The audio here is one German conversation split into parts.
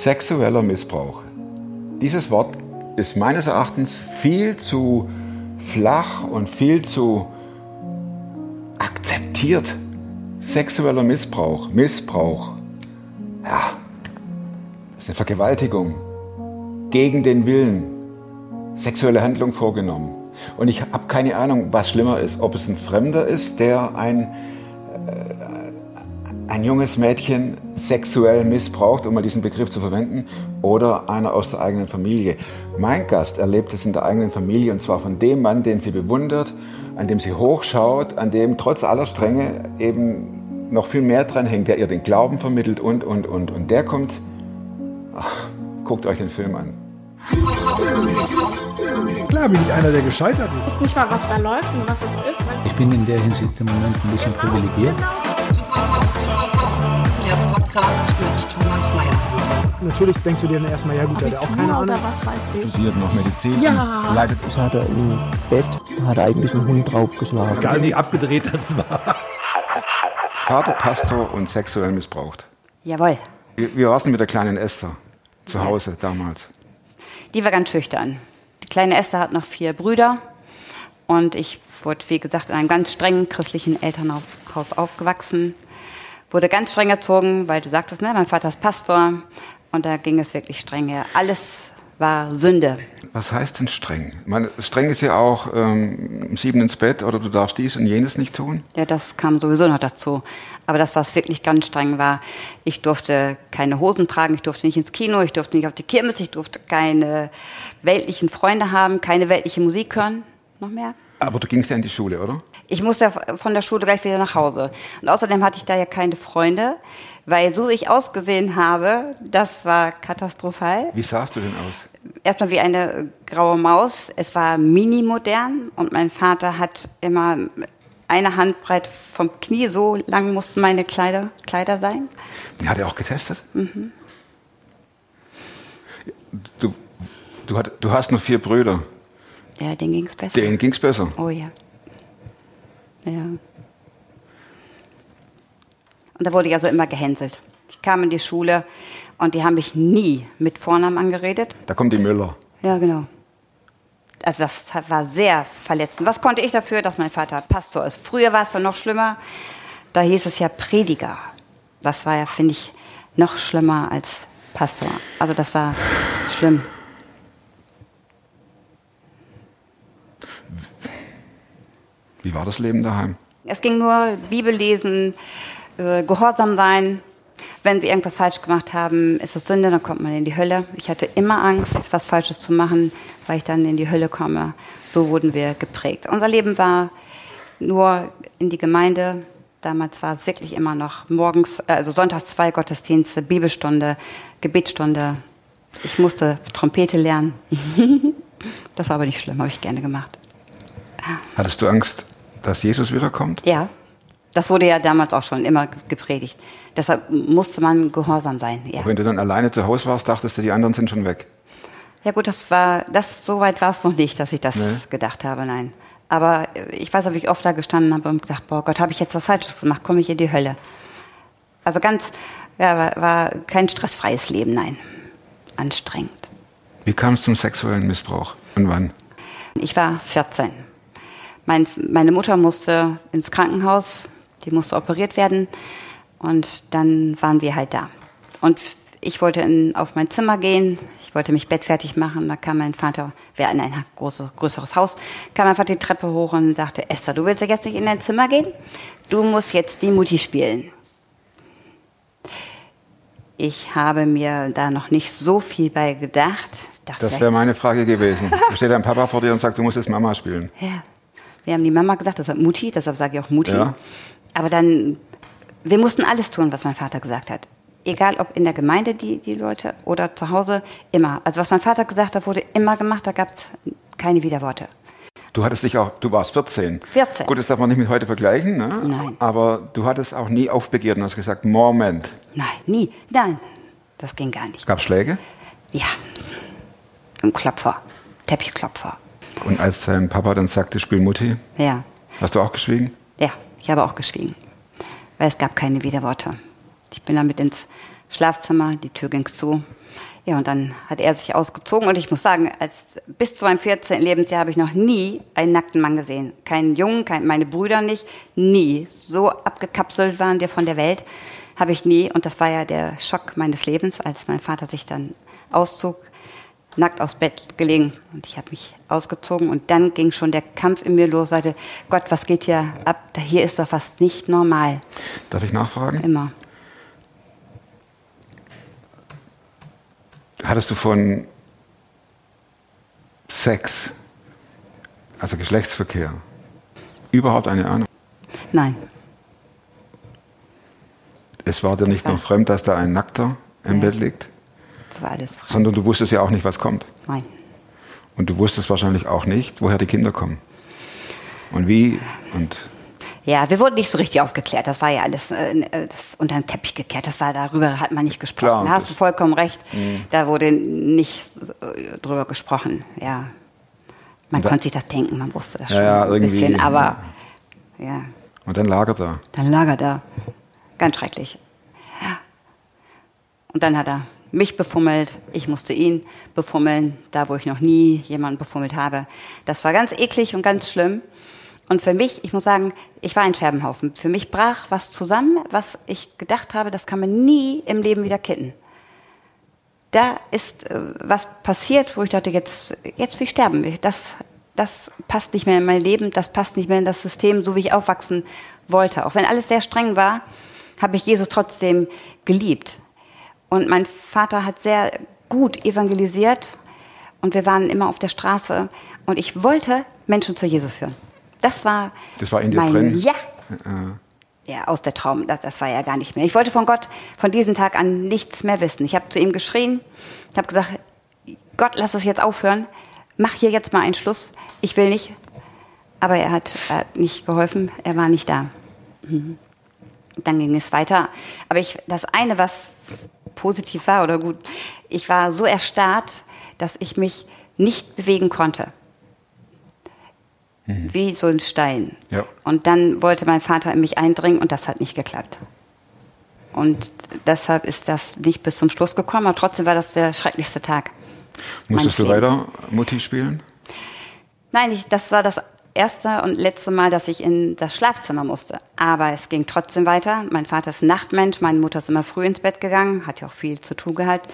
Sexueller Missbrauch. Dieses Wort ist meines Erachtens viel zu flach und viel zu akzeptiert. Sexueller Missbrauch, Missbrauch. Ja, das ist eine Vergewaltigung gegen den Willen. Sexuelle Handlung vorgenommen. Und ich habe keine Ahnung, was schlimmer ist. Ob es ein Fremder ist, der ein, ein junges Mädchen sexuell missbraucht, um mal diesen Begriff zu verwenden, oder einer aus der eigenen Familie. Mein Gast erlebt es in der eigenen Familie und zwar von dem Mann, den sie bewundert, an dem sie hochschaut, an dem trotz aller Strenge eben noch viel mehr dran hängt, der ihr den Glauben vermittelt und, und, und. Und der kommt, ach, guckt euch den Film an. Klar bin ich einer, der gescheitert ist. Ich weiß nicht mal, was da läuft und was es ist. Ich bin in der Hinsicht im Moment ein bisschen privilegiert. Der Podcast mit Thomas Mayer. Natürlich denkst du dir dann erstmal, ja gut, der hat auch keine Ahnung. was weiß ich. Studiert noch Medizin Ja. und leitet Das hat er im Bett, hat er eigentlich einen Hund draufgeschlagen. Egal wie abgedreht das war. Vater, Pastor und sexuell missbraucht. Jawohl. Wie, wie war es denn mit der kleinen Esther zu Hause damals? Die war ganz schüchtern. Die kleine Esther hat noch vier Brüder und ich wurde, wie gesagt, in einem ganz strengen christlichen Elternhaus aufgewachsen. Wurde ganz streng erzogen, weil du sagtest, ne, mein Vater ist Pastor und da ging es wirklich streng her. Alles war Sünde. Was heißt denn streng? Ich meine, streng ist ja auch ähm, um sieben ins Bett oder du darfst dies und jenes nicht tun. Ja, das kam sowieso noch dazu. Aber das, was wirklich ganz streng war, ich durfte keine Hosen tragen, ich durfte nicht ins Kino, ich durfte nicht auf die Kirmes, ich durfte keine weltlichen Freunde haben, keine weltliche Musik hören. Noch mehr? Aber du gingst ja in die Schule, oder? Ich musste ja von der Schule gleich wieder nach Hause. Und außerdem hatte ich da ja keine Freunde, weil so wie ich ausgesehen habe, das war katastrophal. Wie sahst du denn aus? Erstmal wie eine äh, graue Maus. Es war mini-modern und mein Vater hat immer eine Handbreit vom Knie, so lang mussten meine Kleider, Kleider sein. Hat er auch getestet? Du, du, du hast noch vier Brüder. Ja, denen ging es besser. Denen ging's besser. Oh ja. Ja. Und da wurde ich also immer gehänselt. Ich kam in die Schule und die haben mich nie mit Vornamen angeredet. Da kommt die Müller. Ja, genau. Also das war sehr verletzend. Was konnte ich dafür, dass mein Vater Pastor ist? Früher war es dann noch schlimmer. Da hieß es ja Prediger. Das war ja, finde ich, noch schlimmer als Pastor. Also das war schlimm. Wie war das Leben daheim? Es ging nur Bibel lesen, äh, gehorsam sein. Wenn wir irgendwas falsch gemacht haben, ist es Sünde, dann kommt man in die Hölle. Ich hatte immer Angst, was Falsches zu machen, weil ich dann in die Hölle komme. So wurden wir geprägt. Unser Leben war nur in die Gemeinde. Damals war es wirklich immer noch morgens, äh, also sonntags zwei Gottesdienste, Bibelstunde, Gebetsstunde. Ich musste Trompete lernen. das war aber nicht schlimm, habe ich gerne gemacht. Hattest du Angst, dass Jesus wiederkommt? Ja, das wurde ja damals auch schon immer gepredigt. Deshalb musste man gehorsam sein. Ja, Auch wenn du dann alleine zu Hause warst, dachtest du, die anderen sind schon weg. ja gut, das war, das so weit war es noch nicht, dass ich das Nee. gedacht habe, nein. Aber äh, ich weiß auch, wie ich oft da gestanden habe und gedacht, boah Gott, habe ich jetzt was Falsches gemacht, komme ich in die Hölle. Also ganz, ja, war, war kein stressfreies Leben, nein. Anstrengend. Wie kam es zum sexuellen Missbrauch und wann? Ich war 14. Mein, meine Mutter musste ins Krankenhaus, die musste operiert werden und dann waren wir halt da. Und ich wollte in, auf mein Zimmer gehen, ich wollte mich bettfertig machen, da kam mein Vater, wir in ein große, größeres Haus, kam einfach die Treppe hoch und sagte, Esther, du willst doch jetzt nicht in dein Zimmer gehen? Du musst jetzt die Mutti spielen. Ich habe mir da noch nicht so viel bei gedacht. Dachte, Das wäre meine Frage gewesen. Da steht dein Papa vor dir und sagt, du musst jetzt Mama spielen. Ja. Wir haben die Mama gesagt, deshalb Mutti, deshalb sage ich auch Mutti. Ja. Aber dann, wir mussten alles tun, was mein Vater gesagt hat. Egal ob in der Gemeinde die, die Leute oder zu Hause, immer. Also was mein Vater gesagt hat, wurde immer gemacht, da gab es keine Widerworte. Du hattest dich auch, du warst 14. 14. Gut, das darf man nicht mit heute vergleichen, ne? Nein. Aber du hattest auch nie aufbegehrt und hast gesagt, Moment. Nein, nie, nein, das ging gar nicht. Gab Schläge? Ja, ein Klopfer, Teppichklopfer. Und als dein Papa dann sagte, spiel Mutti, Ja, hast du auch geschwiegen? ja, ich habe auch geschwiegen, weil es gab keine Widerworte. Ich bin damit ins Schlafzimmer, die Tür ging zu. Ja, und dann hat er sich ausgezogen und ich muss sagen, als, bis zu meinem 14. Lebensjahr habe ich noch nie einen nackten Mann gesehen. Keinen Jungen, kein, meine Brüder nicht, nie. So abgekapselt waren wir von der Welt, habe ich nie. Und das war ja der Schock meines Lebens, als mein Vater sich dann auszog, nackt aufs Bett gelegen und ich habe mich ausgezogen und dann ging schon der Kampf in mir los, sagte, Gott, was geht hier ab? Da Hier ist doch was nicht normal. Darf ich nachfragen? Immer. Hattest du von Sex, also Geschlechtsverkehr, überhaupt eine Ahnung? Nein. Es war dir nicht nur fremd, dass da ein Nackter im Nee. Bett liegt, War alles frei. sondern du wusstest ja auch nicht, was kommt. Nein. Und du wusstest wahrscheinlich auch nicht, woher die Kinder kommen. Und wie und Ja, wir wurden nicht so richtig aufgeklärt. Das war ja alles äh, äh, unter den Teppich gekehrt. Das war darüber hat man nicht gesprochen. Klar, da hast du vollkommen recht. Da wurde nicht äh, drüber gesprochen. Ja, man Da- konnte sich das denken. Man wusste das schon ja, ein bisschen. Aber ja, und dann lag er da. dann lag er da, ganz schrecklich. Und dann hat er mich befummelt. Ich musste ihn befummeln, da wo ich noch nie jemanden befummelt habe. Das war ganz eklig und ganz schlimm. Und für mich, ich muss sagen, ich war ein Scherbenhaufen. Für mich brach was zusammen, was ich gedacht habe, das kann man nie im Leben wieder kitten. Da ist äh, was passiert, wo ich dachte, jetzt, jetzt will ich sterben. Das, das passt nicht mehr in mein Leben, das passt nicht mehr in das System, so wie ich aufwachsen wollte. Auch wenn alles sehr streng war, habe ich Jesus trotzdem geliebt. Und mein Vater hat sehr gut evangelisiert und wir waren immer auf der Straße und ich wollte Menschen zu Jesus führen. Das war, Das war in dir mein, drin? Ja, ja, aus der Traum, das, das war ja gar nicht mehr. Ich wollte von Gott von diesem Tag an nichts mehr wissen. Ich habe zu ihm geschrien, ich habe gesagt, Gott, lass es jetzt aufhören, mach hier jetzt mal einen Schluss, ich will nicht. Aber er hat, er hat nicht geholfen, er war nicht da. Mhm. Dann ging es weiter. Aber ich, das eine, was positiv war oder gut, ich war so erstarrt, dass ich mich nicht bewegen konnte. Wie so ein Stein. Ja. Und dann wollte mein Vater in mich eindringen und das hat nicht geklappt. Und deshalb ist das nicht bis zum Schluss gekommen, aber trotzdem war das der schrecklichste Tag. Musstest du weiter Mutti spielen? Nein, ich, das war das erste und letzte Mal, dass ich in das Schlafzimmer musste. Aber es ging trotzdem weiter. Mein Vater ist Nachtmensch, meine Mutter ist immer früh ins Bett gegangen, hat ja auch viel zu tun gehabt.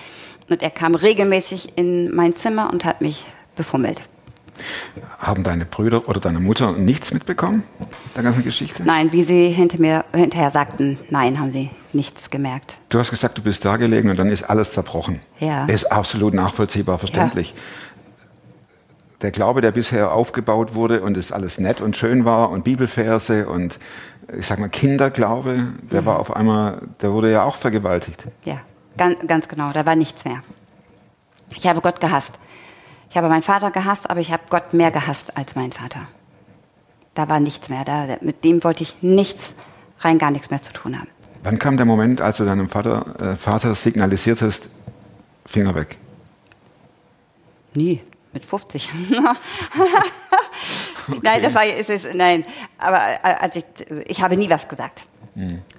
Und er kam regelmäßig in mein Zimmer und hat mich befummelt. Haben deine Brüder oder deine Mutter nichts mitbekommen der ganzen Geschichte? Nein, wie sie hinter mir, hinterher sagten, nein, haben sie nichts gemerkt. Du hast gesagt, du bist da gelegen und dann ist alles zerbrochen. Ja. Ist absolut nachvollziehbar, verständlich. Der Glaube, der bisher aufgebaut wurde und es alles nett und schön war und Bibelverse und ich sag mal Kinderglaube, der Mhm. war auf einmal, der wurde ja auch vergewaltigt. Ja, ganz, ganz genau, da war nichts mehr. Ich habe Gott gehasst. Ich habe meinen Vater gehasst, aber ich habe Gott mehr gehasst als meinen Vater. Da war nichts mehr. Da, mit dem wollte ich nichts, rein gar nichts mehr zu tun haben. Wann kam der Moment, als du deinem Vater, äh, Vater signalisiert hast, Finger weg? Nie, mit 50. Nein, das war, ist es, nein. Aber äh, als ich, ich habe nie was gesagt.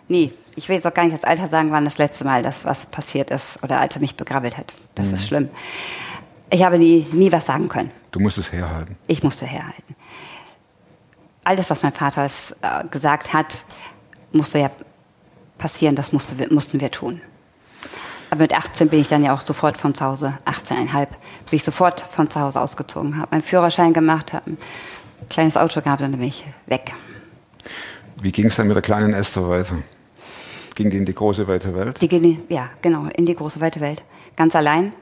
Nie. Ich will jetzt auch gar nicht das Alter sagen, wann das letzte Mal das, was passiert ist oder als er mich begrabbelt hat. Das ist schlimm. Ich habe nie, nie was sagen können. Du musst es herhalten. Ich musste herhalten. Alles, was mein Vater es, äh, gesagt hat, musste ja passieren, das musste, mussten wir tun. Aber mit 18 bin ich dann ja auch sofort von zu Hause, 18,5, bin ich sofort von zu Hause ausgezogen, habe meinen Führerschein gemacht, habe ein kleines Auto gehabt und dann bin ich weg. Wie ging es dann mit der kleinen Esther weiter? Ging die in die große weite Welt? Die ging, ja, genau, in die große weite Welt. Ganz allein.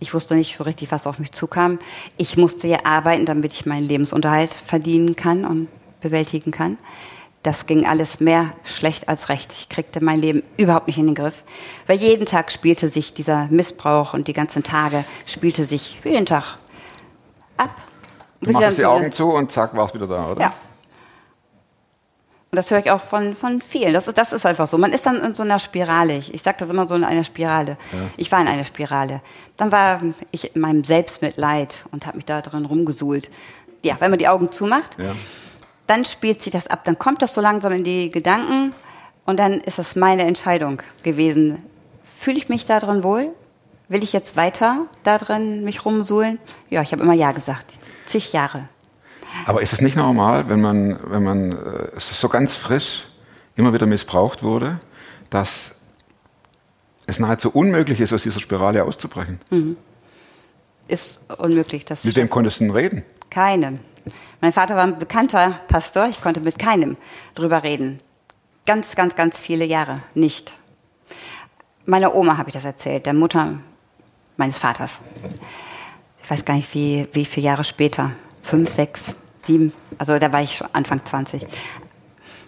Ich wusste nicht so richtig, was auf mich zukam. Ich musste ja arbeiten, damit ich meinen Lebensunterhalt verdienen kann und bewältigen kann. Das ging alles mehr schlecht als recht. Ich kriegte mein Leben überhaupt nicht in den Griff. Weil jeden Tag spielte sich dieser Missbrauch und die ganzen Tage spielte sich jeden Tag ab. Du machst die so Augen zu und zack, war's wieder da, oder? ja. Und das höre ich auch von, von vielen. Das ist, das ist einfach so. Man ist dann in so einer Spirale. Ich, ich sage das immer so in einer Spirale. Ich war in einer Spirale. Dann war ich in meinem Selbstmitleid und habe mich da drin rumgesuhlt. Ja, wenn man die Augen zumacht, Ja. Dann spielt sich das ab. Dann kommt das so langsam in die Gedanken und dann ist es meine Entscheidung gewesen, fühle ich mich da drin wohl? Will ich jetzt weiter da drin mich rumsuhlen? Ja, ich habe immer Ja gesagt. Zig Jahre. Aber ist es nicht normal, wenn man, wenn man äh, so ganz frisch immer wieder missbraucht wurde, dass es nahezu unmöglich ist, aus dieser Spirale auszubrechen? Ist unmöglich. Das Mit wem konntest du denn reden? Keinem. Mein Vater war ein bekannter Pastor. Ich konnte mit keinem drüber reden. Ganz, ganz, ganz viele Jahre nicht. Meiner Oma habe ich das erzählt, der Mutter meines Vaters. Ich weiß gar nicht, wie, wie viele Jahre später. Fünf, sechs, sieben. Also da war ich schon Anfang 20.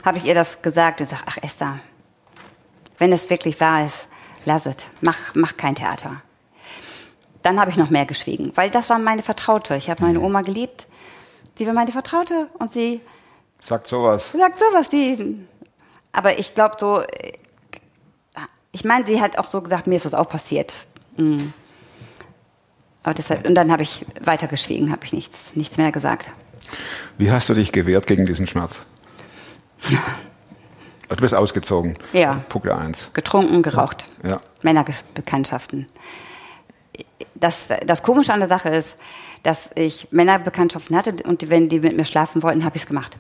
Habe ich ihr das gesagt und gesagt, ach Esther, wenn es wirklich wahr ist, lass es. Mach, mach kein Theater. Dann habe ich noch mehr geschwiegen, weil das war meine Vertraute. Ich habe meine Oma geliebt. Sie war meine Vertraute und sie Sagt sowas. sagt sowas, die. Aber ich glaube so, äh, ich meine, sie hat auch so gesagt, mir ist das auch passiert. Mm. Aber deshalb, und dann habe ich weiter geschwiegen, habe ich nichts, nichts mehr gesagt. Wie hast du dich gewehrt gegen diesen Schmerz? Du bist ausgezogen. Ja. Punkt 1. Getrunken, geraucht. Ja. Männerbekanntschaften. Das, das Komische an der Sache ist, dass ich Männerbekanntschaften hatte und wenn die mit mir schlafen wollten, habe ich es gemacht.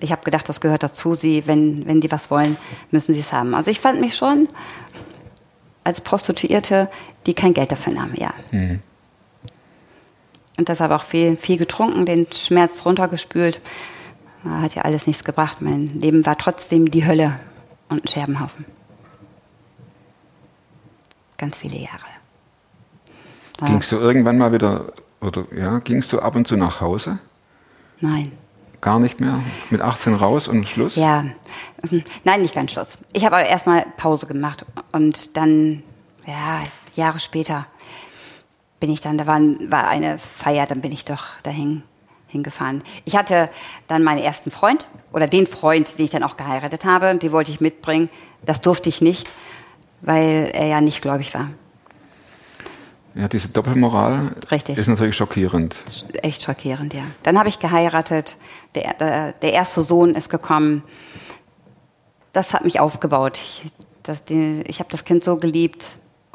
Ich habe gedacht, das gehört dazu. Sie, wenn, wenn die was wollen, müssen sie es haben. Also ich fand mich schon als Prostituierte, die kein Geld dafür nahm, ja. Und deshalb auch viel, viel getrunken, den Schmerz runtergespült. Hat ja alles nichts gebracht. Mein Leben war trotzdem die Hölle und ein Scherbenhaufen. Ganz viele Jahre. Da- Gingst du irgendwann mal wieder, oder ja, gingst du ab und zu nach Hause? Nein. Gar nicht mehr? Mit 18 raus und Schluss? Ja, nein, nicht ganz Schluss. Ich habe aber erstmal Pause gemacht und dann, ja, Jahre später bin ich dann, da war, war eine Feier, dann bin ich doch dahin hingefahren. Ich hatte dann meinen ersten Freund oder den Freund, den ich dann auch geheiratet habe, den wollte ich mitbringen. Das durfte ich nicht, weil er ja nicht gläubig war. Ja, diese Doppelmoral Richtig. ist natürlich schockierend. echt schockierend, ja. Dann habe ich geheiratet. Der, der, der erste Sohn ist gekommen. Das hat mich aufgebaut. Ich, das, die, ich habe das Kind so geliebt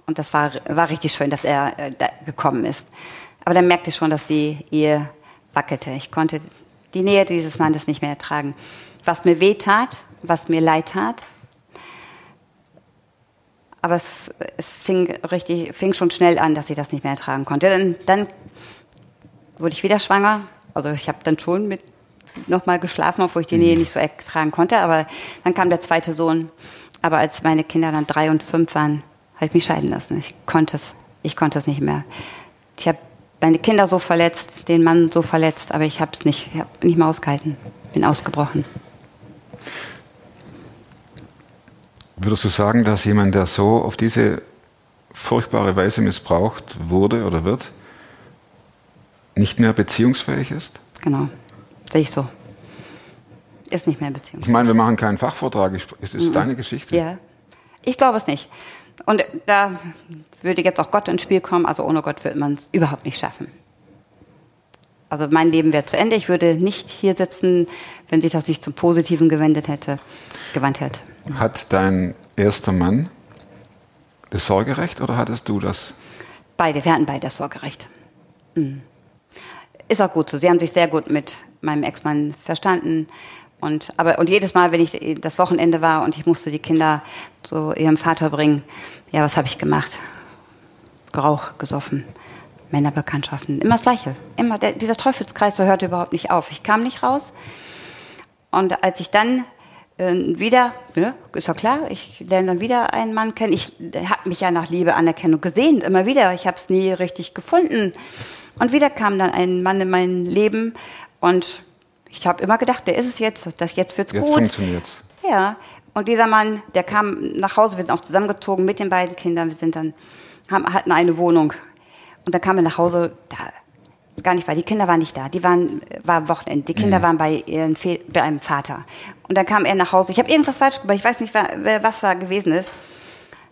und das war, war richtig schön, dass er äh, da gekommen ist. Aber dann merkte ich schon, dass die Ehe wackelte. Ich konnte die Nähe dieses Mannes nicht mehr ertragen. Was mir weh tat, was mir leid tat. Aber es, es fing, richtig, fing schon schnell an, dass ich das nicht mehr ertragen konnte. Dann, dann wurde ich wieder schwanger. Also ich habe dann schon mit nochmal geschlafen, obwohl ich die Nähe nicht so ertragen konnte. Aber dann kam der zweite Sohn. Aber als meine Kinder dann drei und fünf waren, habe ich mich scheiden lassen. Ich konnte es, ich konnte es nicht mehr. Ich habe meine Kinder so verletzt, den Mann so verletzt, aber ich habe es nicht, ich hab nicht mehr ausgehalten. Bin ausgebrochen. Würdest du sagen, dass jemand, der so auf diese furchtbare Weise missbraucht wurde oder wird, nicht mehr beziehungsfähig ist? Genau. Sehe ich so. Ist nicht mehr Beziehung. Ich meine, wir machen keinen Fachvortrag. Es ist deine Geschichte. Ja. Ich glaube es nicht. Und da würde jetzt auch Gott ins Spiel kommen. Also ohne Gott wird man es überhaupt nicht schaffen. Also mein Leben wäre zu Ende. Ich würde nicht hier sitzen, wenn sich das nicht zum Positiven gewendet hätte, gewandt hätte. Hat dein erster Mann das Sorgerecht oder hattest du das? Beide, wir hatten beide das Sorgerecht. Mhm. Ist auch gut so. Sie haben sich sehr gut mit meinem Ex-Mann verstanden. Und, aber, und jedes Mal, wenn ich das Wochenende war und ich musste die Kinder zu ihrem Vater bringen, ja, was habe ich gemacht? Gerauch, gesoffen, Männerbekanntschaften. Immer das Gleiche. Immer, der, dieser Teufelskreis so hörte überhaupt nicht auf. Ich kam nicht raus. Und als ich dann wieder, ja, ist ja klar, ich lerne dann wieder einen Mann kennen. Ich habe mich ja nach Liebe, Anerkennung gesehnt, immer wieder. Ich habe es nie richtig gefunden. Und wieder kam dann ein Mann in mein Leben und ich habe immer gedacht, der ist es jetzt, das jetzt wird's Jetzt gut. funktioniert's. Ja, und dieser Mann, der kam nach Hause, wir sind auch zusammengezogen mit den beiden Kindern, wir sind dann, haben, hatten eine Wohnung. Und dann kam er nach Hause, da, gar nicht, weil die Kinder waren nicht da, die waren, war Wochenende, die Kinder waren bei, ihren, Fe- bei einem Vater. Und dann kam er nach Hause, ich habe irgendwas falsch gemacht, ich weiß nicht, wer- wer- was da gewesen ist.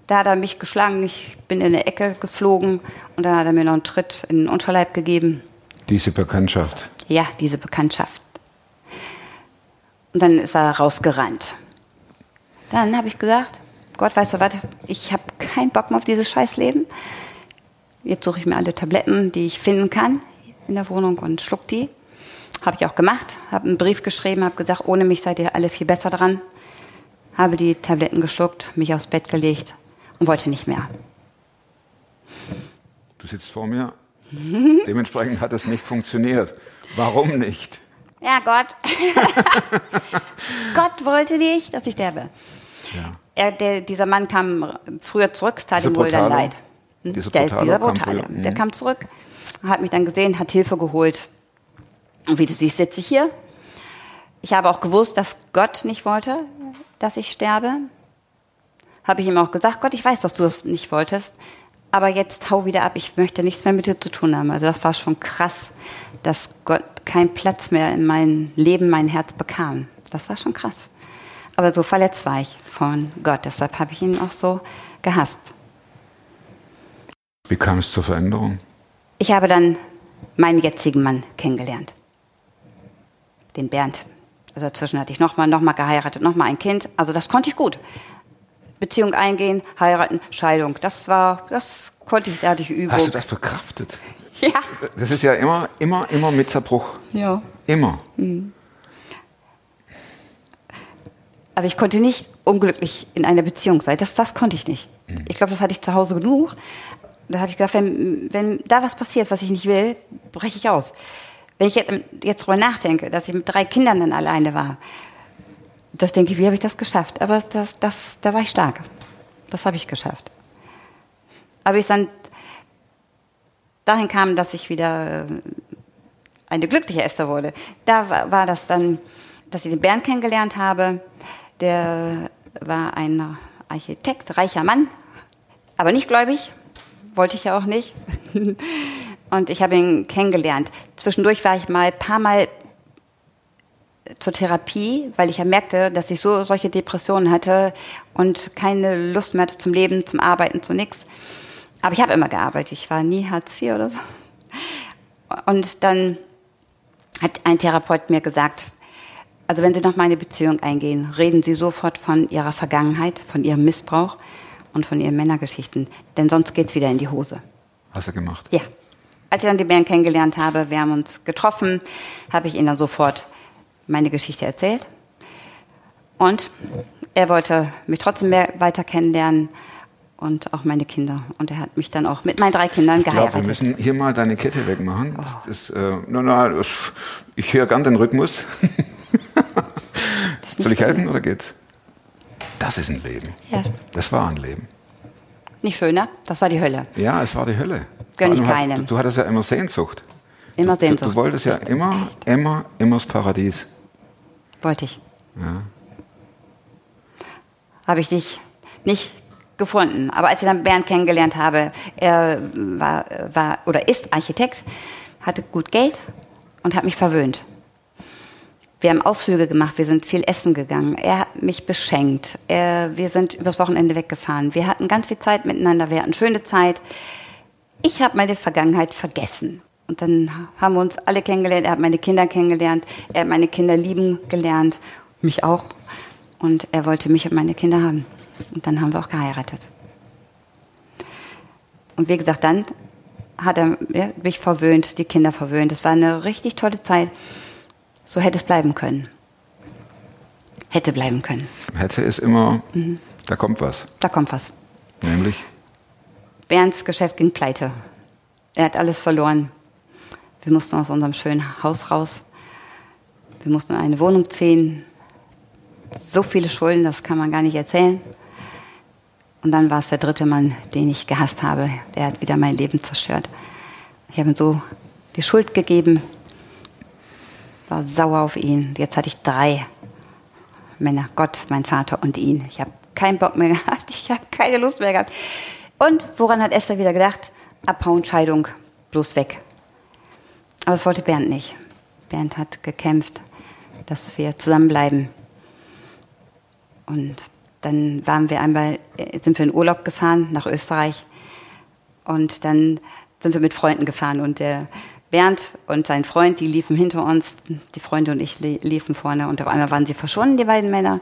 Da hat er mich geschlagen, ich bin in eine Ecke geflogen und dann hat er mir noch einen Tritt in den Unterleib gegeben. Diese Bekanntschaft. Ja, diese Bekanntschaft. Und dann ist er rausgerannt. Dann habe ich gesagt, Gott, weißt du was, ich habe keinen Bock mehr auf dieses Scheißleben. Jetzt suche ich mir alle Tabletten, die ich finden kann in der Wohnung und schluck die. Habe ich auch gemacht, habe einen Brief geschrieben, habe gesagt, ohne mich seid ihr alle viel besser dran. Habe die Tabletten geschluckt, mich aufs Bett gelegt und wollte nicht mehr. Du sitzt vor mir. Dementsprechend hat es nicht funktioniert. Warum nicht? Ja, Gott. Gott wollte nicht, dass ich sterbe. Ja. Er, der, dieser Mann kam früher zurück, es tat ihm wohl dann leid. Hm? Dieser Der, dieser kam früher, mhm. Der kam zurück, hat mich dann gesehen, hat Hilfe geholt. Und wie du siehst, sitze ich hier. Ich habe auch gewusst, dass Gott nicht wollte, dass ich sterbe. Habe ich ihm auch gesagt, Gott, ich weiß, dass du das nicht wolltest, aber jetzt hau wieder ab, ich möchte nichts mehr mit dir zu tun haben. Also das war schon krass, dass Gott keinen Platz mehr in meinem Leben, mein Herz bekam. Das war schon krass. Aber so verletzt war ich von Gott, deshalb habe ich ihn auch so gehasst. Wie kam es zur Veränderung? Ich habe dann meinen jetzigen Mann kennengelernt. Den Bernd. Also dazwischen hatte ich nochmal, nochmal geheiratet, nochmal ein Kind. Also das konnte ich gut. Beziehung eingehen, heiraten, Scheidung. Das war, das konnte ich, da hatte ich Übung. Hast du das verkraftet? Ja. Das ist ja immer, immer, immer mit Zerbruch. Ja. Immer. Aber ich konnte nicht unglücklich in einer Beziehung sein. Das, das konnte ich nicht. Ich glaube, das hatte ich zu Hause genug. Da habe ich gesagt, wenn, wenn da was passiert, was ich nicht will, breche ich aus. Wenn ich jetzt, jetzt drüber nachdenke, dass ich mit drei Kindern dann alleine war, das denke ich, wie habe ich das geschafft? Aber das, das, da war ich stark. Das habe ich geschafft. Aber ich dann dahin kam, dass ich wieder äh, eine glückliche Esther wurde. Da war, war das dann, dass ich den Bernd kennengelernt habe. Der war ein Architekt, reicher Mann, aber nicht gläubig. Wollte ich ja auch nicht. Und ich habe ihn kennengelernt. Zwischendurch war ich mal ein paar Mal zur Therapie, weil ich ja merkte, dass ich so solche Depressionen hatte und keine Lust mehr hatte zum Leben, zum Arbeiten, zu nichts. Aber ich habe immer gearbeitet. Ich war nie Hartz IV oder so. Und dann hat ein Therapeut mir gesagt, also wenn Sie noch mal eine Beziehung eingehen, reden Sie sofort von Ihrer Vergangenheit, von Ihrem Missbrauch und von Ihren Männergeschichten, denn sonst geht's wieder in die Hose. Hast du gemacht? Ja. Als ich dann die Bären kennengelernt habe, wir haben uns getroffen, habe ich ihnen dann sofort meine Geschichte erzählt. Und er wollte mich trotzdem mehr weiter kennenlernen und auch meine Kinder. Und er hat mich dann auch mit meinen drei Kindern Ich glaube, wir geheiratet. müssen hier mal deine Kette wegmachen. Das, das, äh, na, na, das, ich höre gern den Rhythmus. Soll ich helfen oder geht's? Das ist ein Leben. Ja. Das war ein Leben. Nicht schöner, das war die Hölle. Ja, es war die Hölle. Gönn ich hast- keinem. Du, du hattest ja immer Sehnsucht. Immer du, Du, Sehnsucht. du wolltest ja immer, immer, immer das Paradies. Wollte ich. Ja. Habe ich dich nicht gefunden. Aber als ich dann Bernd kennengelernt habe, er war, war oder ist Architekt, hatte gut Geld und hat mich verwöhnt. Wir haben Ausflüge gemacht, wir sind viel essen gegangen. Er hat mich beschenkt. Er, wir sind übers Wochenende weggefahren. Wir hatten ganz viel Zeit miteinander, wir hatten schöne Zeit. Ich habe meine Vergangenheit vergessen. Und dann haben wir uns alle kennengelernt. Er hat meine Kinder kennengelernt. Er hat meine Kinder lieben gelernt. Mich auch. Und er wollte mich und meine Kinder haben. Und dann haben wir auch geheiratet. Und wie gesagt, dann hat er mich verwöhnt, die Kinder verwöhnt. Das war eine richtig tolle Zeit. So hätte es bleiben können. Hätte bleiben können. Hätte es immer, Mhm. da kommt was. Da kommt was. Nämlich, Bernds Geschäft ging pleite. Er hat alles verloren. Wir mussten aus unserem schönen Haus raus. Wir mussten in eine Wohnung ziehen. So viele Schulden, das kann man gar nicht erzählen. Und dann war es der dritte Mann, den ich gehasst habe. Der hat wieder mein Leben zerstört. Ich habe ihm so die Schuld gegeben, war sauer auf ihn. Jetzt hatte ich drei Männer, Gott, mein Vater und ihn. Ich habe keinen Bock mehr gehabt, ich habe keine Lust mehr gehabt. Und woran hat Esther wieder gedacht? Abhauen, Scheidung, bloß weg. Aber das wollte Bernd nicht. Bernd hat gekämpft, dass wir zusammenbleiben. Und dann waren wir einmal, äh, sind wir in Urlaub gefahren nach Österreich. Und dann sind wir mit Freunden gefahren. Und der Bernd und sein Freund, die liefen hinter uns. Die Freunde und ich li- liefen vorne. Und auf einmal waren sie verschwunden, die beiden Männer.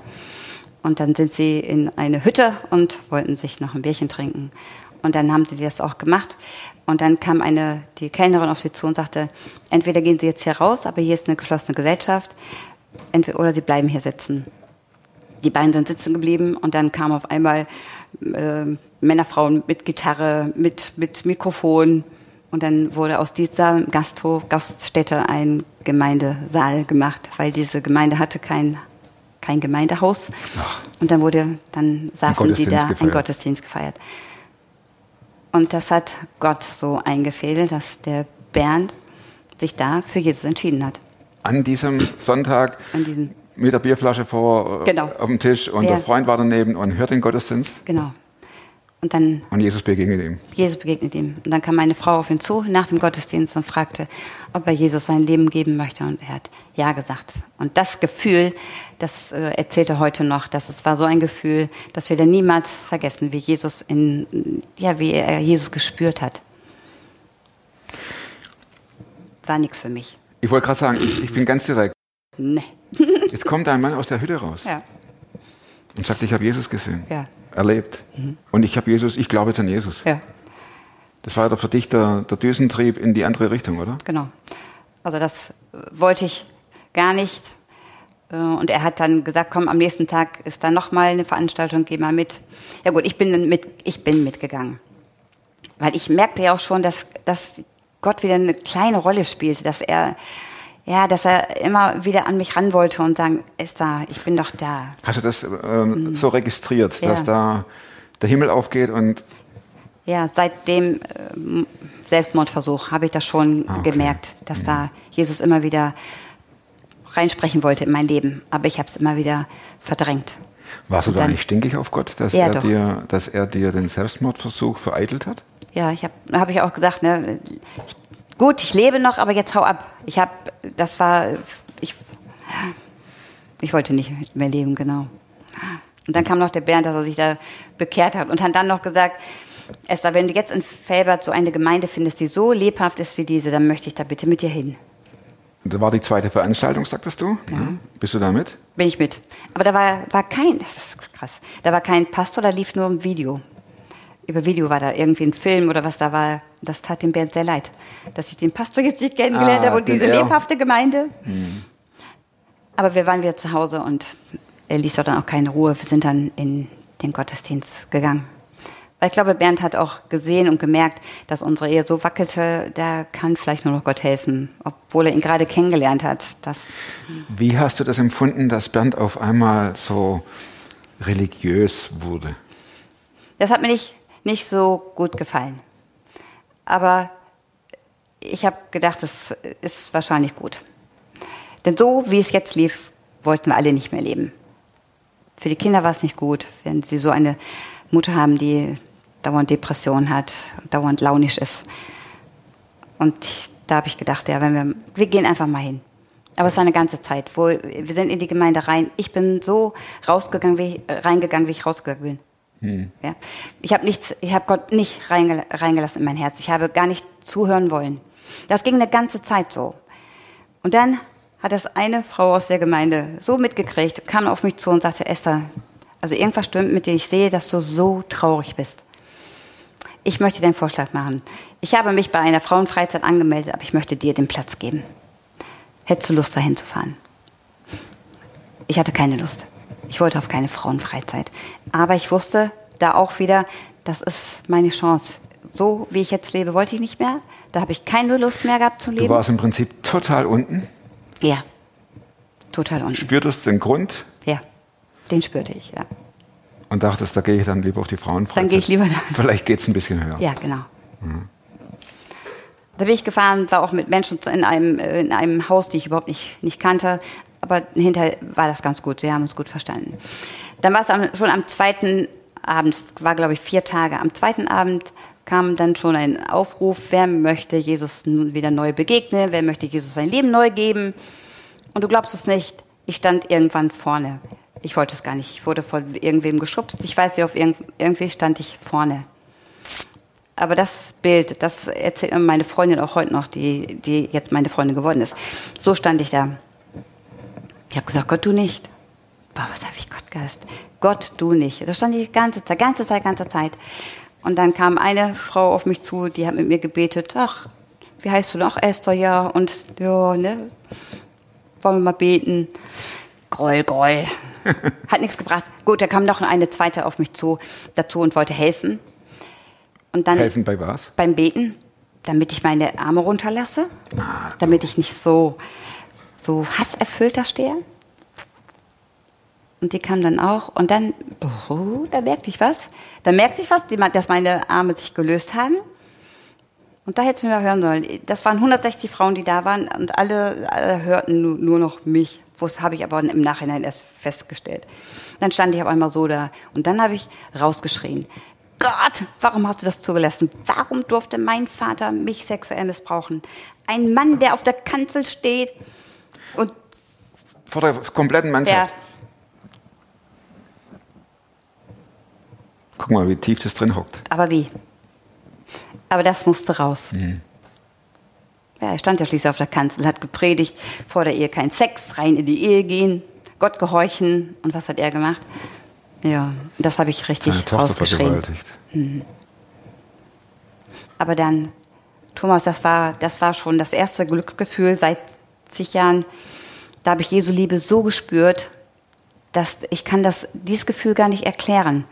Und dann sind sie in eine Hütte und wollten sich noch ein Bierchen trinken. Und dann haben sie das auch gemacht. Und dann kam eine, die Kellnerin auf sie zu und sagte, entweder gehen sie jetzt hier raus, aber hier ist eine geschlossene Gesellschaft, entweder, oder sie bleiben hier sitzen. Die beiden sind sitzen geblieben und dann kamen auf einmal äh, Männer, Frauen mit Gitarre, mit, mit Mikrofon. Und dann wurde aus dieser Gasthof, Gaststätte ein Gemeindesaal gemacht, weil diese Gemeinde hatte kein, kein Gemeindehaus. Und dann wurde, dann saßen die da, ein gefeiert. Gottesdienst gefeiert. Und das hat Gott so eingefädelt, dass der Bernd sich da für Jesus entschieden hat. An diesem Sonntag An diesem, mit der Bierflasche vor äh, Genau. auf dem Tisch und Ja. der Freund war daneben und hört den Gottesdienst genau. Und dann und Jesus begegnet ihm. Jesus begegnet ihm. Und dann kam meine Frau auf ihn zu nach dem Gottesdienst und fragte, ob er Jesus sein Leben geben möchte. Und er hat Ja gesagt. Und das Gefühl, das äh, erzählt er heute noch, dass es war so ein Gefühl, dass wir dann niemals vergessen, wie Jesus in, ja, wie er Jesus gespürt hat. War nichts für mich. Ich wollte gerade sagen, ich, ich bin ganz direkt. Nee. Jetzt kommt ein Mann aus der Hütte raus Ja, und sagt, ich habe Jesus gesehen, ja, erlebt. Und ich habe Jesus, ich glaube jetzt an Jesus. ja. Das war doch für dich der, der Düsentrieb in die andere Richtung, oder? Genau. Also das äh, wollte ich gar nicht. Äh, Und er hat dann gesagt, komm, am nächsten Tag ist da nochmal eine Veranstaltung, geh mal mit. Ja gut, ich bin, mit, ich bin mitgegangen. Weil ich merkte ja auch schon, dass, dass Gott wieder eine kleine Rolle spielte, dass er, ja, dass er immer wieder an mich ran wollte und sagen, Esther, ich bin doch da. Hast du das ähm, so registriert, Ja. dass da der Himmel aufgeht und Ja, seit dem ähm, Selbstmordversuch habe ich das schon Ah, okay. gemerkt, dass da Jesus immer wieder reinsprechen wollte in mein Leben. Aber ich habe es immer wieder verdrängt. warst du da nicht stinkig auf Gott, dass, Ja, er doch. dir, dass er dir den Selbstmordversuch vereitelt hat? Ja, ich habe habe ich auch gesagt, ne, ich, gut, ich lebe noch, aber jetzt hau ab. Ich habe, das war, ich, ich wollte nicht mehr leben, genau. Und dann kam noch der Bernd, dass er sich da bekehrt hat und hat dann noch gesagt, Esther, wenn du jetzt in Felbert so eine Gemeinde findest, die so lebhaft ist wie diese, dann möchte ich da bitte mit dir hin. Da war die zweite Veranstaltung, sagtest du? Ja. Bist du da mit? Bin ich mit. Aber da war, war kein, das ist krass, da war kein Pastor, da lief nur ein Video. Über Video war da irgendwie ein Film oder was da war. Das tat dem Bernd sehr leid, dass ich den Pastor jetzt nicht kennengelernt Ah, habe und diese lebhafte Gemeinde. Aber wir waren wieder zu Hause und er ließ doch dann auch keine Ruhe. Wir sind dann in den Gottesdienst gegangen. Weil ich glaube, Bernd hat auch gesehen und gemerkt, dass unsere Ehe so wackelte, da kann vielleicht nur noch Gott helfen, obwohl er ihn gerade kennengelernt hat. Das Wie hast du das empfunden, dass Bernd auf einmal so religiös wurde? Das hat mir nicht, nicht so gut gefallen. Aber ich habe gedacht, das ist wahrscheinlich gut. Denn so, wie es jetzt lief, wollten wir alle nicht mehr leben. Für die Kinder war es nicht gut, wenn sie so eine Mutter haben, die dauernd Depression hat, dauernd launisch ist. Und da habe ich gedacht, ja, wenn wir, wir gehen einfach mal hin. Aber es war eine ganze Zeit, wo wir sind in die Gemeinde rein. Ich bin so rausgegangen, wie, reingegangen, wie ich rausgegangen bin. Ja. Ich habe nichts, ich habe Gott nicht reingel reingelassen in mein Herz. Ich habe gar nicht zuhören wollen. Das ging eine ganze Zeit so. Und dann hat das eine Frau aus der Gemeinde so mitgekriegt, kam auf mich zu und sagte, Esther, also irgendwas stimmt mit dir. Ich sehe, dass du so traurig bist. Ich möchte einen Vorschlag machen. Ich habe mich bei einer Frauenfreizeit angemeldet, aber ich möchte dir den Platz geben. Hättest du Lust, dahin zu fahren? Ich hatte keine Lust. Ich wollte auf keine Frauenfreizeit. Aber ich wusste da auch wieder, das ist meine Chance. So wie ich jetzt lebe, wollte ich nicht mehr. Da habe ich keine Lust mehr gehabt zu Du leben. warst im Prinzip total unten, Ja. Total unten. spürtest den Grund Ja. Den spürte ich, ja. und dachtest, da gehe ich dann lieber auf die Frauenfreizeit. Dann gehe ich lieber da. Vielleicht geht es ein bisschen höher. Ja, genau. Da bin ich gefahren, war auch mit Menschen in einem, äh, in einem Haus, die ich überhaupt nicht, nicht kannte. Aber hinterher war das ganz gut. Sie haben uns gut verstanden. Dann war es schon am zweiten Abend, war glaube ich vier Tage. Am zweiten Abend kam dann schon ein Aufruf, wer möchte Jesus wieder neu begegnen, wer möchte Jesus sein Leben neu geben. Und du glaubst es nicht, ich stand irgendwann vorne. Ich wollte es gar nicht. Ich wurde von irgendwem geschubst. Ich weiß nicht, auf irgend, irgendwie stand ich vorne. Aber das Bild, das erzählt meine Freundin auch heute noch, die, die jetzt meine Freundin geworden ist. So stand ich da. Ich habe gesagt, Gott, du nicht. boah, was habe ich Gott gehasst? Gott, du nicht. Das stand die ganze Zeit, ganze Zeit, ganze Zeit. Und dann kam eine Frau auf mich zu, die hat mit mir gebetet, ach, wie heißt du noch? Esther, ja. Und ja, ne? Wollen wir mal beten? Groll, groll. Hat nichts gebracht. Gut, da kam noch eine zweite auf mich zu, dazu und wollte helfen. Und dann Helfen bei was? beim Beten, damit ich meine Arme runterlasse, damit ich nicht so, so hasserfüllt da stehe. Und die kam dann auch und dann, oh, da merkte ich was. Da merkte ich was, dass meine Arme sich gelöst haben. Und da hätte es mir mal hören sollen. Das waren 160 Frauen, die da waren und alle, alle hörten nur, nur noch mich. Das habe ich aber im Nachhinein erst festgestellt. Dann stand ich auf einmal so da und dann habe ich rausgeschrien. Gott, warum hast du das zugelassen? Warum durfte mein Vater mich sexuell missbrauchen? Ein Mann, der auf der Kanzel steht und Vor der kompletten Mannschaft. Guck mal, wie tief das drin hockt. aber wie? Aber das musste raus. Ja, er stand ja schließlich auf der Kanzel, hat gepredigt, vor der Ehe kein Sex, rein in die Ehe gehen, Gott gehorchen. Und was hat er gemacht? Ja, das habe ich richtig Tochter rausgeschrieben. vergewaltigt. Aber dann, Thomas, das war, das war schon das erste Glücksgefühl seit zig Jahren. Da habe ich Jesu Liebe so gespürt, dass ich kann das, dieses Gefühl gar nicht erklären.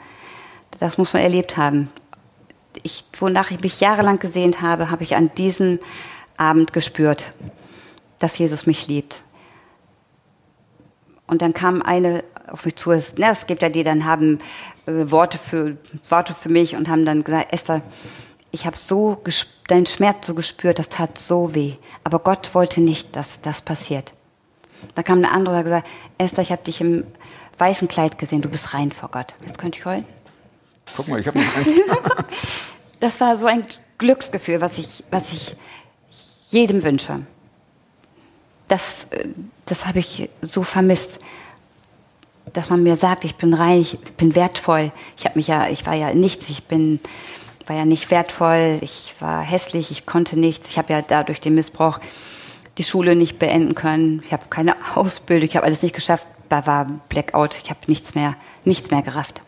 Das muss man erlebt haben. Ich, wonach ich mich jahrelang gesehnt habe, habe ich an diesem Abend gespürt, dass Jesus mich liebt. Und dann kam eine auf mich zu, es, ne, es gibt ja die, dann haben äh, Worte, für, Worte für mich und haben dann gesagt, Esther, ich habe so deinen Schmerz so gespürt, das tat so weh. Aber Gott wollte nicht, dass das passiert. Da kam eine andere und hat gesagt, Esther, ich habe dich im weißen Kleid gesehen, du bist rein vor Gott. Jetzt könnte ich heulen. Guck mal, ich habe noch eins. Das war so ein Glücksgefühl, was ich, was ich jedem wünsche. Das, äh, das habe ich so vermisst, dass man mir sagt, ich bin rein, ich bin wertvoll. Ich habe mich ja, ich war ja nichts, ich bin, war ja nicht wertvoll, ich war hässlich, ich konnte nichts. Ich habe ja dadurch den Missbrauch die Schule nicht beenden können. Ich habe keine Ausbildung, ich habe alles nicht geschafft. Da war Blackout, ich habe nichts mehr, nichts mehr gerafft.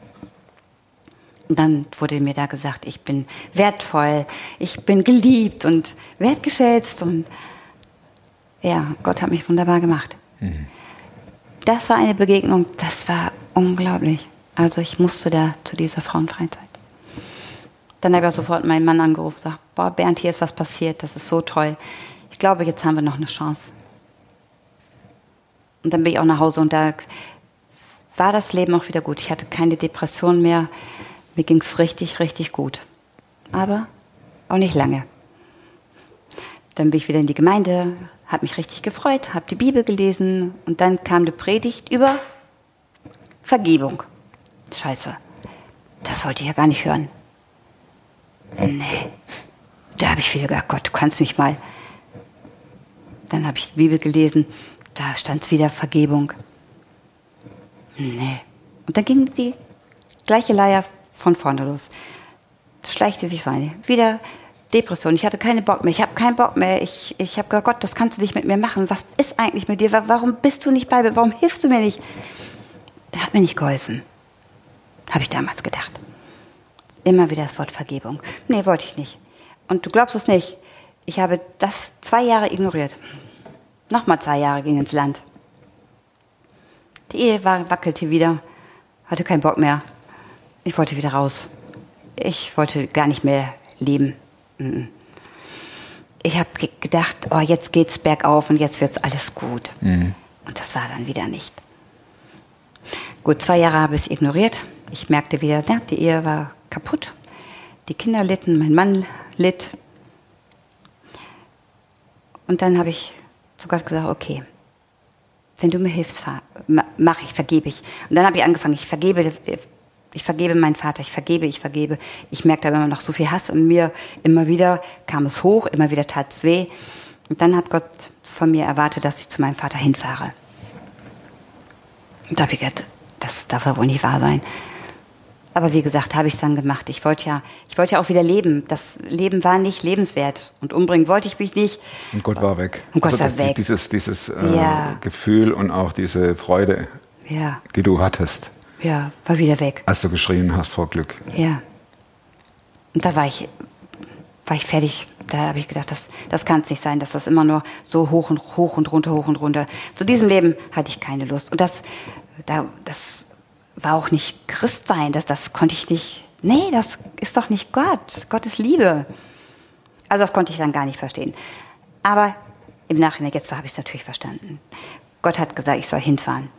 Und dann wurde mir da gesagt, ich bin wertvoll, ich bin geliebt und wertgeschätzt und ja, Gott hat mich wunderbar gemacht. Das war eine Begegnung, das war unglaublich. Also ich musste da zu dieser Frauenfreizeit. Dann habe ich auch sofort meinen Mann angerufen und gesagt, boah, Bernd, hier ist was passiert, das ist so toll. Ich glaube, jetzt haben wir noch eine Chance. Und dann bin ich auch nach Hause und da war das Leben auch wieder gut. Ich hatte keine Depression mehr. Mir ging es richtig, richtig gut. Aber auch nicht lange. Dann bin ich wieder in die Gemeinde, habe mich richtig gefreut, habe die Bibel gelesen und dann kam eine Predigt über Vergebung. Scheiße, das wollte ich ja gar nicht hören. Nee, da habe ich wieder gedacht, Gott, du kannst mich mal. Dann habe ich die Bibel gelesen, da stand wieder Vergebung. Nee. Und dann ging die gleiche Leier von vorne los. Das schleichte sich so eine. Wieder Depression. Ich hatte keinen Bock mehr. Ich habe keinen Bock mehr. Ich, ich habe gesagt, Gott, das kannst du nicht mit mir machen. Was ist eigentlich mit dir? Wa- Warum bist du nicht bei mir? Warum hilfst du mir nicht? Der hat mir nicht geholfen. Habe ich damals gedacht. Immer wieder das Wort Vergebung. Nee, wollte ich nicht. Und du glaubst es nicht. Ich habe das zwei Jahre ignoriert. Nochmal zwei Jahre ging ins Land. Die Ehe war, wackelte wieder. Hatte keinen Bock mehr. Ich wollte wieder raus. Ich wollte gar nicht mehr leben. Mhm. Ich habe gedacht, oh, jetzt geht's bergauf und jetzt wird's alles gut. Und das war dann wieder nicht. Gut, zwei Jahre habe ich es ignoriert. Ich merkte wieder, ja, die Ehe war kaputt. Die Kinder litten, mein Mann litt. Und dann habe ich zu Gott gesagt, okay, wenn du mir hilfst, fahr- ma- mach ich, vergebe ich. Und dann habe ich angefangen, ich vergebe, ich vergebe meinen Vater, ich vergebe, ich vergebe. Ich merkte aber immer noch so viel Hass in mir. Immer wieder kam es hoch, immer wieder tat es weh. Und dann hat Gott von mir erwartet, dass ich zu meinem Vater hinfahre. Und da habe ich gedacht, das darf ja wohl nicht wahr sein. Aber wie gesagt, habe ich es dann gemacht. Ich wollte ja, ich wollte ja auch wieder leben. Das Leben war nicht lebenswert. Und umbringen wollte ich mich nicht. Und Gott war weg. Und Gott war das- weg. Dieses, dieses äh, Ja. Gefühl und auch diese Freude Ja, die du hattest, ja, war wieder weg. als du geschrien hast vor Glück. Ja. Und da war ich, war ich fertig. Da habe ich gedacht, das, das kann es nicht sein, dass das immer nur so hoch und hoch und runter, hoch und runter. Zu diesem Leben hatte ich keine Lust. Und das, da, das war auch nicht Christsein. Das, das konnte ich nicht. Nee, das ist doch nicht Gott. Gott ist Liebe. Also das konnte ich dann gar nicht verstehen. Aber im Nachhinein, jetzt habe ich es natürlich verstanden. Gott hat gesagt, ich soll hinfahren.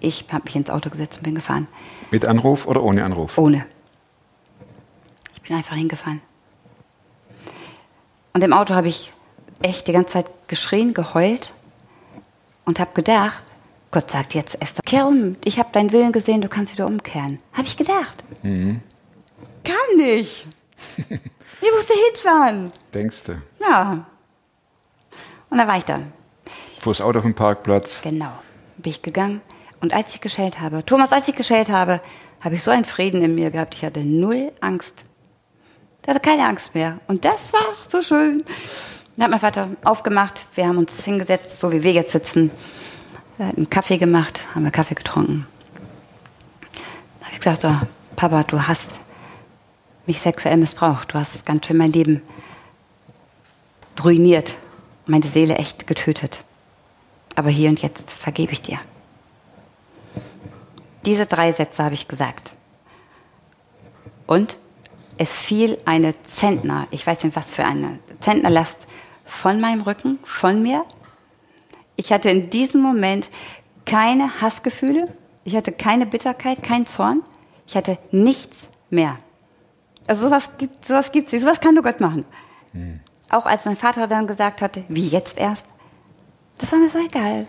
Ich habe mich ins Auto gesetzt und bin gefahren. Mit Anruf oder ohne Anruf? Ohne. Ich bin einfach hingefahren. Und im Auto habe ich echt die ganze Zeit geschrien, geheult und habe gedacht, Gott sagt jetzt, Esther, kehr um. Ich habe deinen Willen gesehen, du kannst wieder umkehren. Habe ich gedacht. Kann nicht. Ich musste hinfahren. Denkst du? Ja. Und da war ich dann. Fuhr das Auto auf dem Parkplatz. Genau. Bin ich gegangen. Und als ich geschellt habe, Thomas, als ich geschellt habe, habe ich so einen Frieden in mir gehabt. Ich hatte null Angst. Ich hatte keine Angst mehr. Und das war so schön. Dann hat mein Vater aufgemacht. Wir haben uns hingesetzt, so wie wir jetzt sitzen. Er hat einen Kaffee gemacht, haben wir Kaffee getrunken. Dann habe ich gesagt, oh, Papa, du hast mich sexuell missbraucht. Du hast ganz schön mein Leben ruiniert. Meine Seele echt getötet. Aber hier und jetzt vergebe ich dir. Diese drei Sätze habe ich gesagt. Und es fiel eine Zentner, ich weiß nicht was für eine Zentnerlast von meinem Rücken, von mir. Ich hatte in diesem Moment keine Hassgefühle, ich hatte keine Bitterkeit, keinen Zorn, ich hatte nichts mehr. Also sowas gibt sowas gibt's nicht, sowas kann nur Gott machen. Auch als mein Vater dann gesagt hatte, wie jetzt erst, das war mir so egal.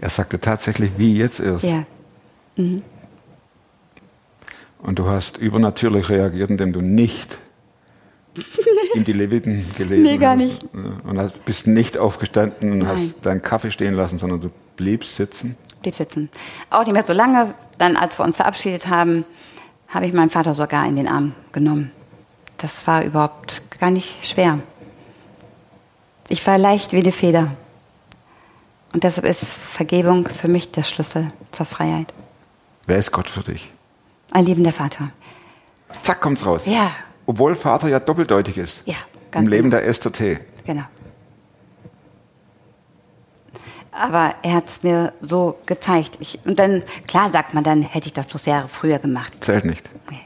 Er sagte tatsächlich, wie jetzt erst. Ja, Und du hast übernatürlich reagiert, indem du nicht in die Leviten gelesen Nee, gar nicht. Und hast- bist nicht aufgestanden und Nein. hast deinen Kaffee stehen lassen, sondern du bliebst sitzen. blieb sitzen. Auch nicht mehr so lange. Dann, als wir uns verabschiedet haben, habe ich meinen Vater sogar in den Arm genommen. Das war überhaupt gar nicht schwer. Ich war leicht wie eine Feder. Und deshalb ist Vergebung für mich der Schlüssel zur Freiheit. Wer ist Gott für dich? Ein liebender Vater. Zack, kommt's raus. Ja, Obwohl Vater ja doppeldeutig ist. ja, ganz Im Leben genau. der Esther T. Genau. Aber er hat es mir so gezeigt. Ich, und dann, klar sagt man, dann hätte ich das bloß Jahre früher gemacht. Zählt nicht. Nee.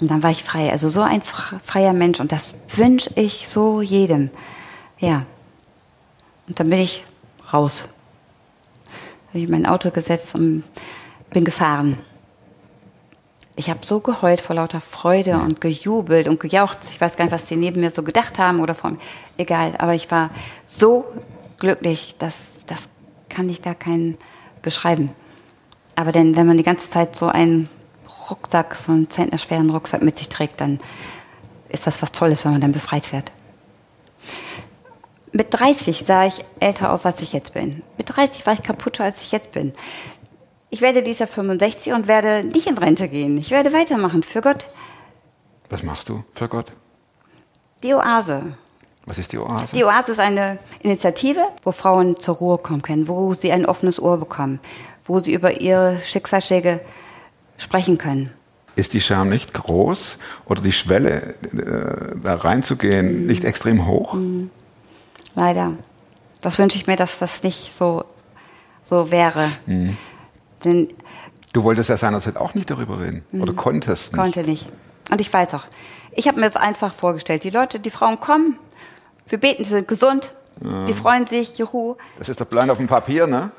Und dann war ich frei. Also so ein fr- freier Mensch. Und das wünsche ich so jedem. Ja. Und dann bin ich raus. Habe ich in mein Auto gesetzt und bin gefahren. Ich habe so geheult vor lauter Freude und gejubelt und gejaucht. Ich weiß gar nicht, was die neben mir so gedacht haben oder vor mir. Egal, aber ich war so glücklich, dass das kann ich gar keinen beschreiben. Aber denn, wenn man die ganze Zeit so einen Rucksack, so einen zentnerschweren Rucksack mit sich trägt, dann ist das was Tolles, wenn man dann befreit wird. Mit 30 sah ich älter aus, als ich jetzt bin. Mit 30 war ich kaputter, als ich jetzt bin. Ich werde dieses Jahr 65 und werde nicht in Rente gehen. Ich werde weitermachen für Gott. Was machst du für Gott? Die Oase. Was ist die Oase? Die Oase ist eine Initiative, wo Frauen zur Ruhe kommen können, wo sie ein offenes Ohr bekommen, wo sie über ihre Schicksalsschläge sprechen können. Ist die Scham nicht groß oder die Schwelle, äh, da reinzugehen, nicht extrem hoch? Leider. Das wünsche ich mir, dass das nicht so, so wäre. Denn Du wolltest ja seinerzeit auch nicht darüber reden. Oder konntest nicht. Mhm. konnte nicht. Und ich weiß auch. Ich habe mir das einfach vorgestellt. Die Leute, die Frauen kommen, wir beten, sie sind gesund, die freuen sich, juhu. Das ist der Plan auf dem Papier, ne?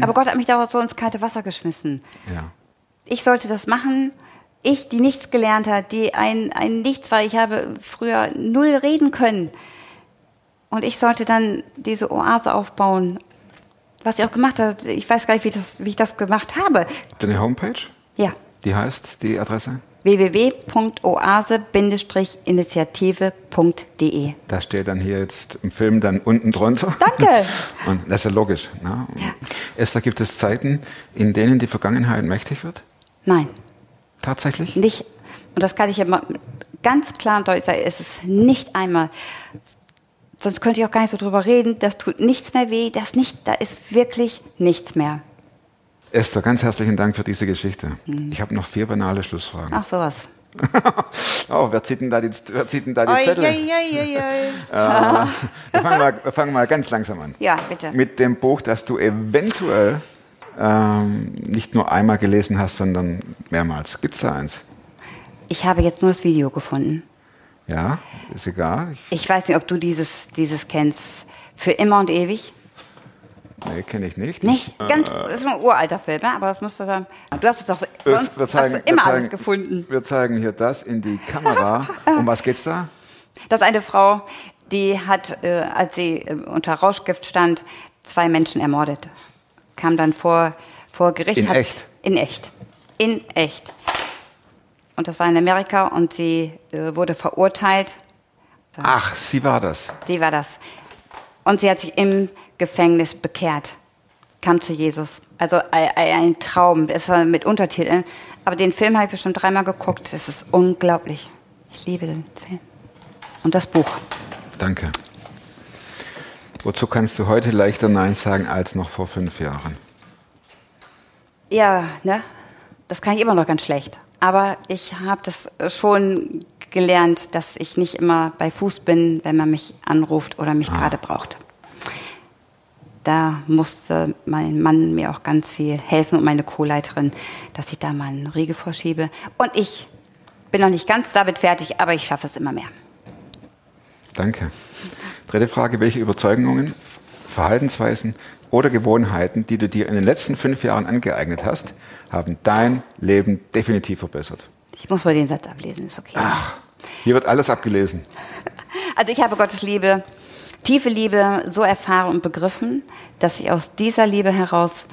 Aber Gott hat mich da so ins kalte Wasser geschmissen. Ja. ich sollte das machen. Ich, die nichts gelernt hat, die ein, ein Nichts war. Ich habe früher null reden können. Und ich sollte dann diese Oase aufbauen. Was ich auch gemacht habe. Ich weiß gar nicht, wie, das, wie ich das gemacht habe. Habt ihr eine Homepage? Ja. Die heißt, die Adresse? www.oase-initiative.de Da steht dann hier jetzt im Film dann unten drunter. Danke. Und das ist ja logisch. Ne? Esther, gibt es Zeiten, in denen die Vergangenheit mächtig wird? Nein, Tatsächlich? nicht. Und das kann ich immer ganz klar und deutlich sagen. Es ist nicht einmal sonst könnte ich auch gar nicht so drüber reden. Das tut nichts mehr weh. Das nicht, da ist wirklich nichts mehr. Esther, ganz herzlichen Dank für diese Geschichte. Ich habe noch vier banale Schlussfragen. Ach sowas. oh, wer zieht denn da die, wer zieht denn da die Oi, Zettel? oi, oi. Äh, wir, fangen mal, wir fangen mal ganz langsam an. Ja, bitte. Mit dem Buch, das du eventuell ähm, nicht nur einmal gelesen hast, sondern mehrmals. Gibt es da eins? Ich habe jetzt nur das Video gefunden. Ja, ist egal. Ich, Ich weiß nicht, ob du dieses, dieses kennst. Für immer und ewig. nee, kenne ich nicht. Nicht? Ganz, das ist ein uralter Film, ne? aber das musst du dann. Du hast es doch sonst wir zeigen, hast du immer zeigen, alles gefunden. Wir zeigen hier das in die Kamera. um was geht's da? Das ist eine Frau, die hat, äh, als sie äh, unter Rauschgift stand, zwei Menschen ermordet. Kam dann vor, vor Gericht. In echt? In echt. In echt. Und das war in Amerika und sie äh, wurde verurteilt. Ach, sie war das. Die war das. Und sie hat sich im Gefängnis bekehrt, kam zu Jesus. Also ein, ein Traum. Es war mit Untertiteln. Aber den Film habe ich bestimmt dreimal geguckt. Es ist unglaublich. Ich liebe den Film. Und das Buch. Danke. Wozu kannst du heute leichter Nein sagen als noch vor fünf Jahren? Ja, ne? Das kann ich immer noch ganz schlecht. Aber ich habe das schon gelernt, dass ich nicht immer bei Fuß bin, wenn man mich anruft oder mich gerade braucht. Da musste mein Mann mir auch ganz viel helfen und meine Co-Leiterin, dass ich da mal einen Riegel vorschiebe. Und ich bin noch nicht ganz damit fertig, aber ich schaffe es immer mehr. Danke. Dritte Frage, welche Überzeugungen, Verhaltensweisen oder Gewohnheiten, die du dir in den letzten fünf Jahren angeeignet hast, haben dein Leben definitiv verbessert? Ich muss mal den Satz ablesen, ist okay. Hier wird alles abgelesen. Also ich habe Gottes Liebe, tiefe Liebe so erfahren und begriffen, dass ich aus dieser Liebe heraus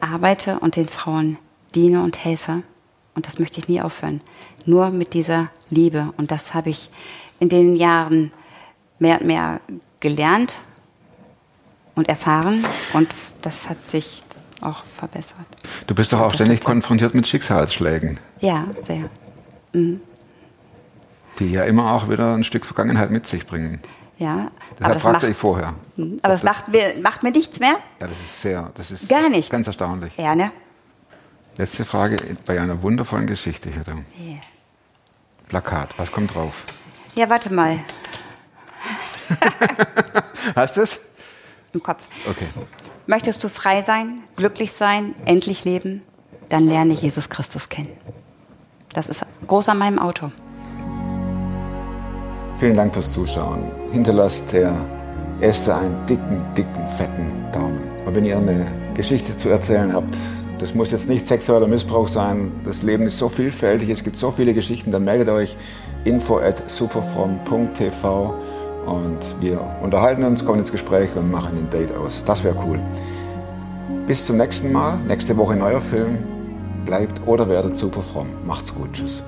arbeite und den Frauen diene und helfe. Und das möchte ich nie aufhören. Nur mit dieser Liebe. Und das habe ich in den Jahren mehr und mehr gelernt und erfahren. Und das hat sich auch verbessert. Du bist doch auch ständig konfrontiert mit Schicksalsschlägen, Ja, sehr. die ja immer auch wieder ein Stück Vergangenheit mit sich bringen. Ja, aber Deshalb das, fragte macht, ich vorher. aber das macht mir, macht mir nichts mehr. Ja, das ist sehr, das ist Gar nicht. ganz erstaunlich. Ja, ne? Letzte Frage bei einer wundervollen Geschichte hier. Yeah. Plakat, was kommt drauf? Ja, warte mal. Hast du es? Im Kopf. Okay. Möchtest du frei sein, glücklich sein, endlich leben? Dann lerne Jesus Christus kennen. Das ist groß an meinem Auto. Vielen Dank fürs Zuschauen. Hinterlasst der Esther einen dicken, dicken, fetten Daumen. Und wenn ihr eine Geschichte zu erzählen habt, das muss jetzt nicht sexueller Missbrauch sein, das Leben ist so vielfältig, es gibt so viele Geschichten, dann meldet euch info at superfrom.tv und wir unterhalten uns, kommen ins Gespräch und machen ein Date aus. Das wäre cool. Bis zum nächsten Mal, nächste Woche neuer Film. Bleibt oder werdet super fromm. Macht's gut. Tschüss.